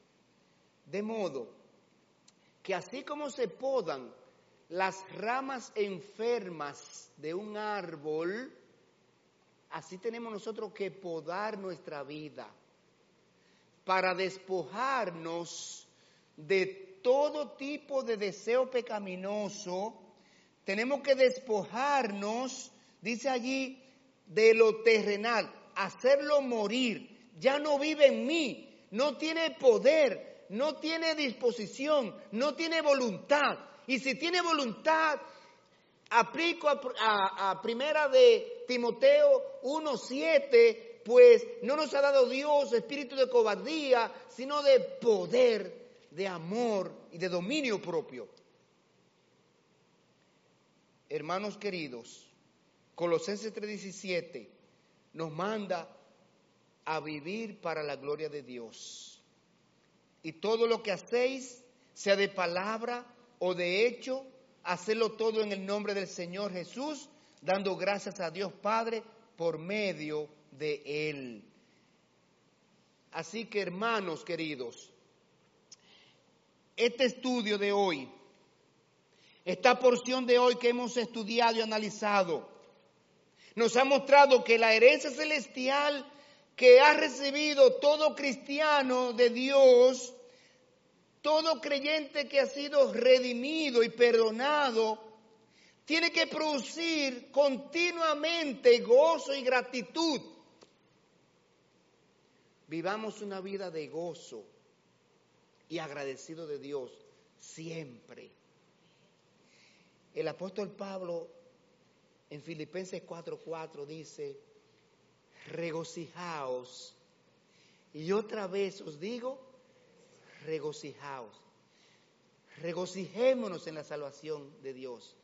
S1: De modo que así como se podan las ramas enfermas de un árbol, así tenemos nosotros que podar nuestra vida para despojarnos de todo tipo de deseo pecaminoso. Tenemos que despojarnos, dice allí, de lo terrenal, hacerlo morir. Ya no vive en mí, no tiene poder, no tiene disposición, no tiene voluntad. Y si tiene voluntad, aplico a, primera de Timoteo 1.7, pues no nos ha dado Dios espíritu de cobardía, sino de poder, de amor y de dominio propio. Hermanos queridos, Colosenses 3:17 nos manda a vivir para la gloria de Dios. Y todo lo que hacéis, sea de palabra o de hecho, hacerlo todo en el nombre del Señor Jesús, dando gracias a Dios Padre por medio de Él. Así que hermanos queridos, este estudio de hoy, esta porción de hoy que hemos estudiado y analizado, nos ha mostrado que la herencia celestial que ha recibido todo cristiano de Dios todo creyente que ha sido redimido y perdonado tiene que producir continuamente gozo y gratitud. Vivamos una vida de gozo y agradecido de Dios siempre. El apóstol Pablo en Filipenses 4:4 dice, regocijaos. Y otra vez os digo, regocijaos. Regocijémonos en la salvación de Dios.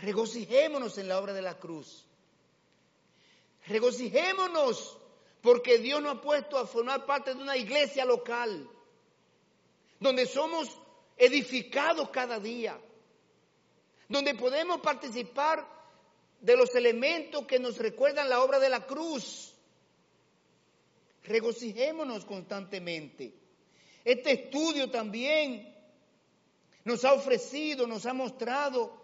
S1: Regocijémonos en la obra de la cruz. Regocijémonos porque Dios nos ha puesto a formar parte de una iglesia local, donde somos edificados cada día, donde podemos participar de los elementos que nos recuerdan la obra de la cruz. Regocijémonos constantemente. Este estudio también nos ha ofrecido, nos ha mostrado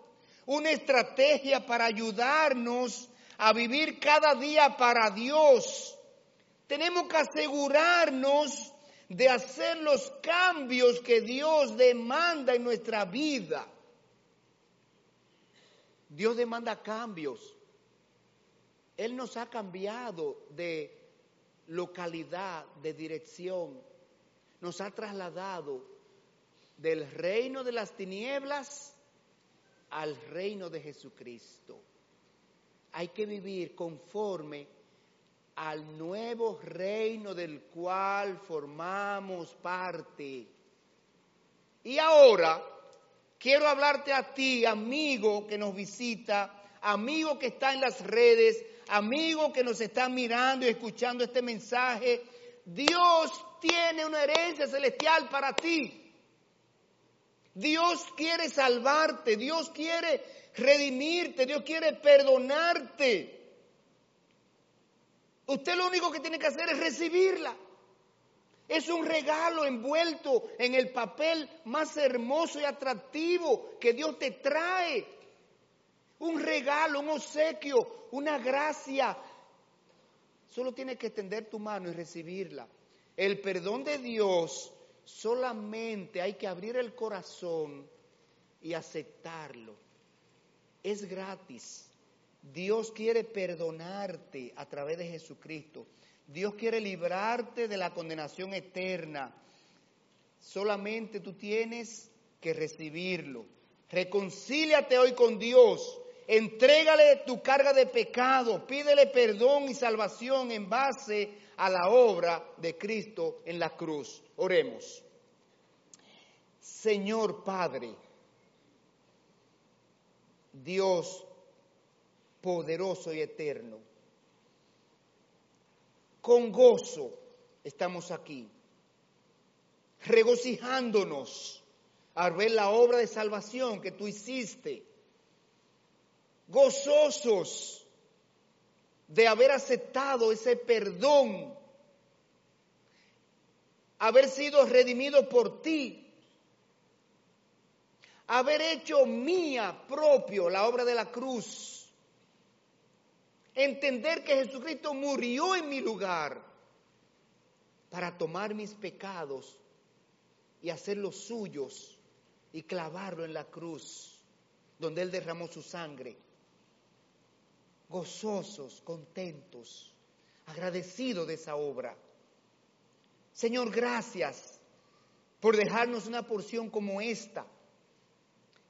S1: una estrategia para ayudarnos a vivir cada día para Dios. Tenemos que asegurarnos de hacer los cambios que Dios demanda en nuestra vida. Dios demanda cambios. Él nos ha cambiado de localidad, de dirección. Nos ha trasladado del reino de las tinieblas al reino de Jesucristo. Hay que vivir conforme al nuevo reino del cual formamos parte. Y ahora quiero hablarte a ti, amigo que nos visita, amigo que está en las redes, amigo que nos está mirando y escuchando este mensaje. Dios tiene una herencia celestial para ti. Dios quiere salvarte, Dios quiere redimirte, Dios quiere perdonarte. Usted lo único que tiene que hacer es recibirla. Es un regalo envuelto en el papel más hermoso y atractivo que Dios te trae. Un regalo, un obsequio, una gracia. Solo tienes que extender tu mano y recibirla. El perdón de Dios solamente hay que abrir el corazón y aceptarlo. Es gratis. Dios quiere perdonarte a través de Jesucristo. Dios quiere librarte de la condenación eterna. Solamente tú tienes que recibirlo. Reconcíliate hoy con Dios. Entrégale tu carga de pecado. Pídele perdón y salvación en base a la obra de Cristo en la cruz. Oremos. Señor Padre, Dios poderoso y eterno, con gozo estamos aquí, regocijándonos al ver la obra de salvación que tú hiciste, gozosos de haber aceptado ese perdón, haber sido redimido por ti, haber hecho mía propio la obra de la cruz, entender que Jesucristo murió en mi lugar para tomar mis pecados y hacerlos suyos y clavarlo en la cruz donde Él derramó su sangre gozosos, contentos, agradecidos de esa obra. Señor, gracias por dejarnos una porción como esta,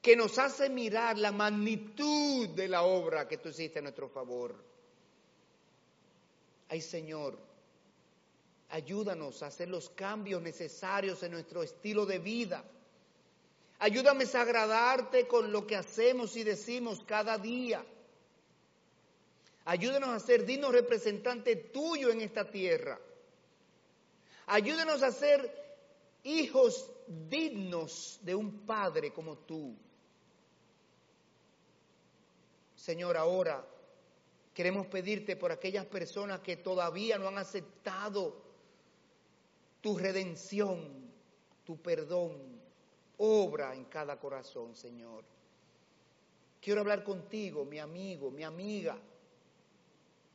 S1: que nos hace mirar la magnitud de la obra que tú hiciste a nuestro favor. Ay, Señor, ayúdanos a hacer los cambios necesarios en nuestro estilo de vida. Ayúdame a agradarte con lo que hacemos y decimos cada día. Ayúdenos a ser dignos representantes tuyos en esta tierra. Ayúdenos a ser hijos dignos de un Padre como tú. Señor, ahora queremos pedirte por aquellas personas que todavía no han aceptado tu redención, tu perdón. Obra en cada corazón, Señor. Quiero hablar contigo, mi amigo, mi amiga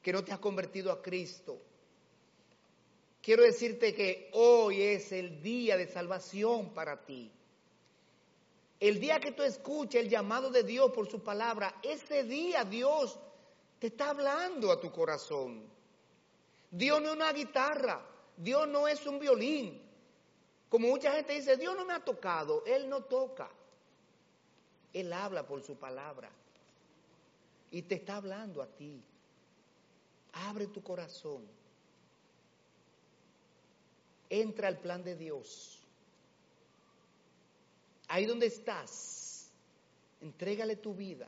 S1: que no te has convertido a Cristo. Quiero decirte que hoy es el día de salvación para ti. El día que tú escuches el llamado de Dios por su palabra, ese día Dios te está hablando a tu corazón. Dios no es una guitarra, Dios no es un violín. Como mucha gente dice, Dios no me ha tocado, Él no toca. Él habla por su palabra. Y te está hablando a ti. Abre tu corazón. Entra al plan de Dios. Ahí donde estás, entrégale tu vida.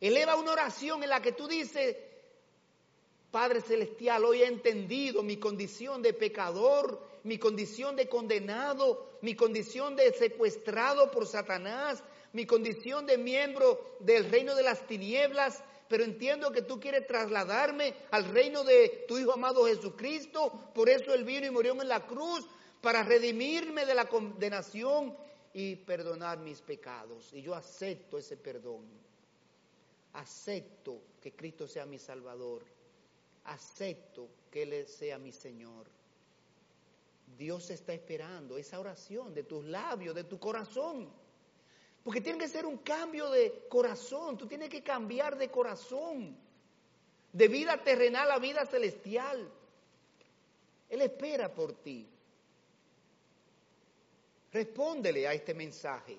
S1: Eleva una oración en la que tú dices, Padre Celestial, hoy he entendido mi condición de pecador, mi condición de condenado, mi condición de secuestrado por Satanás, mi condición de miembro del reino de las tinieblas, pero entiendo que tú quieres trasladarme al reino de tu Hijo amado Jesucristo. Por eso Él vino y murió en la cruz para redimirme de la condenación y perdonar mis pecados. Y yo acepto ese perdón. Acepto que Cristo sea mi Salvador. Acepto que Él sea mi Señor. Dios está esperando esa oración de tus labios, de tu corazón. Porque tiene que ser un cambio de corazón. Tú tienes que cambiar de corazón. De vida terrenal a vida celestial. Él espera por ti. Respóndele a este mensaje.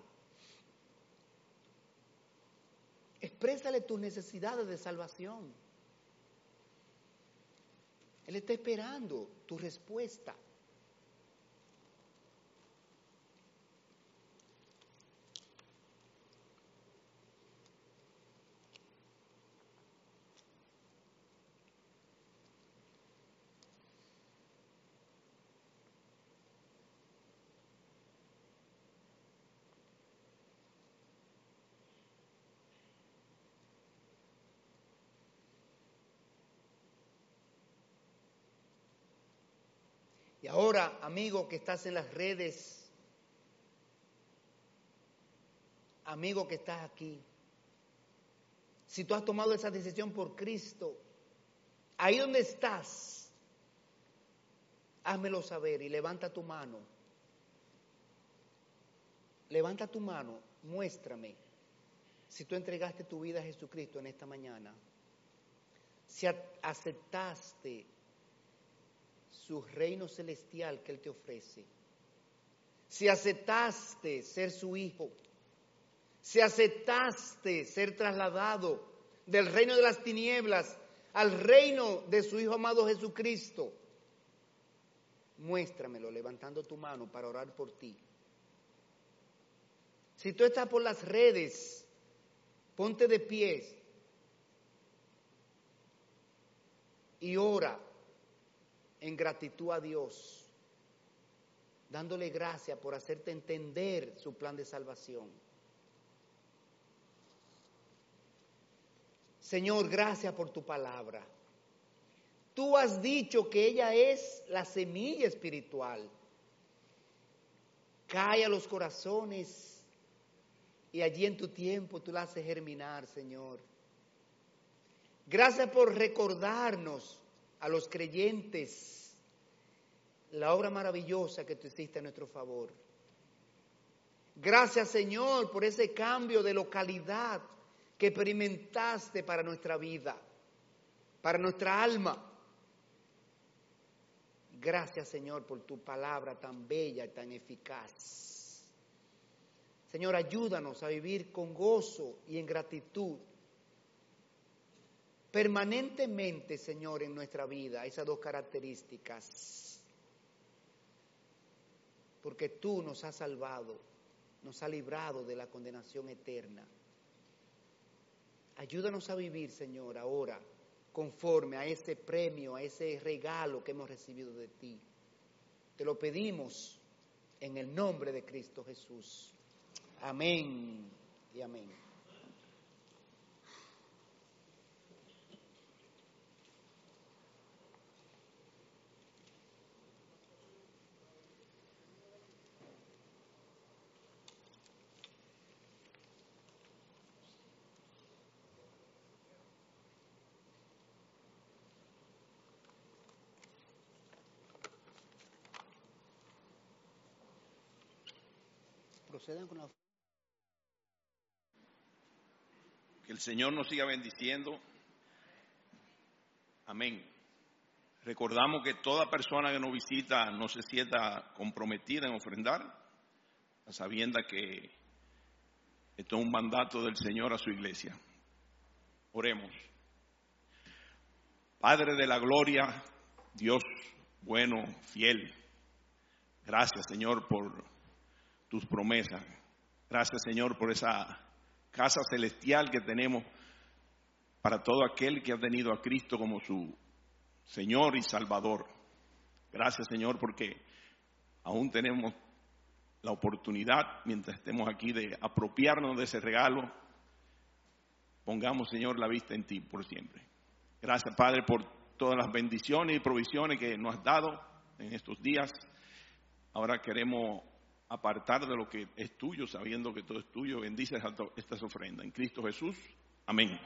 S1: Exprésale tus necesidades de salvación. Él está esperando tu respuesta. Ahora, amigo que estás en las redes, amigo que estás aquí, si tú has tomado esa decisión por Cristo, ahí donde estás, házmelo saber y levanta tu mano. Levanta tu mano, muéstrame si tú entregaste tu vida a Jesucristo en esta mañana, si aceptaste su reino celestial que Él te ofrece. Si aceptaste ser su hijo, si aceptaste ser trasladado del reino de las tinieblas al reino de su Hijo amado Jesucristo, muéstramelo levantando tu mano para orar por ti. Si tú estás por las redes, ponte de pies y ora en gratitud a Dios, dándole gracias por hacerte entender su plan de salvación. Señor, gracias por tu palabra. Tú has dicho que ella es la semilla espiritual. Cae a los corazones y allí en tu tiempo tú la haces germinar, Señor. Gracias por recordarnos a los creyentes la obra maravillosa que tú hiciste a nuestro favor. Gracias Señor por ese cambio de localidad que experimentaste para nuestra vida, para nuestra alma. Gracias Señor por tu palabra tan bella y tan eficaz. Señor, ayúdanos a vivir con gozo y en gratitud permanentemente, Señor, en nuestra vida, esas dos características. Porque tú nos has salvado, nos has librado de la condenación eterna. Ayúdanos a vivir, Señor, ahora conforme a ese premio, a ese regalo que hemos recibido de ti. Te lo pedimos en el nombre de Cristo Jesús. Amén y amén.
S2: Que el Señor nos siga bendiciendo. Amén. Recordamos que toda persona que nos visita no se sienta comprometida en ofrendar, sabiendo que esto es un mandato del Señor a su iglesia. Oremos. Padre de la gloria, Dios bueno, fiel. Gracias, Señor, por tus promesas. Gracias Señor por esa casa celestial que tenemos para todo aquel que ha tenido a Cristo como su Señor y Salvador. Gracias Señor porque aún tenemos la oportunidad, mientras estemos aquí, de apropiarnos de ese regalo. Pongamos Señor la vista en ti por siempre. Gracias Padre por todas las bendiciones y provisiones que nos has dado en estos días. Ahora queremos apartar de lo que es tuyo, sabiendo que todo es tuyo. Bendice estas ofrendas. En Cristo Jesús. Amén.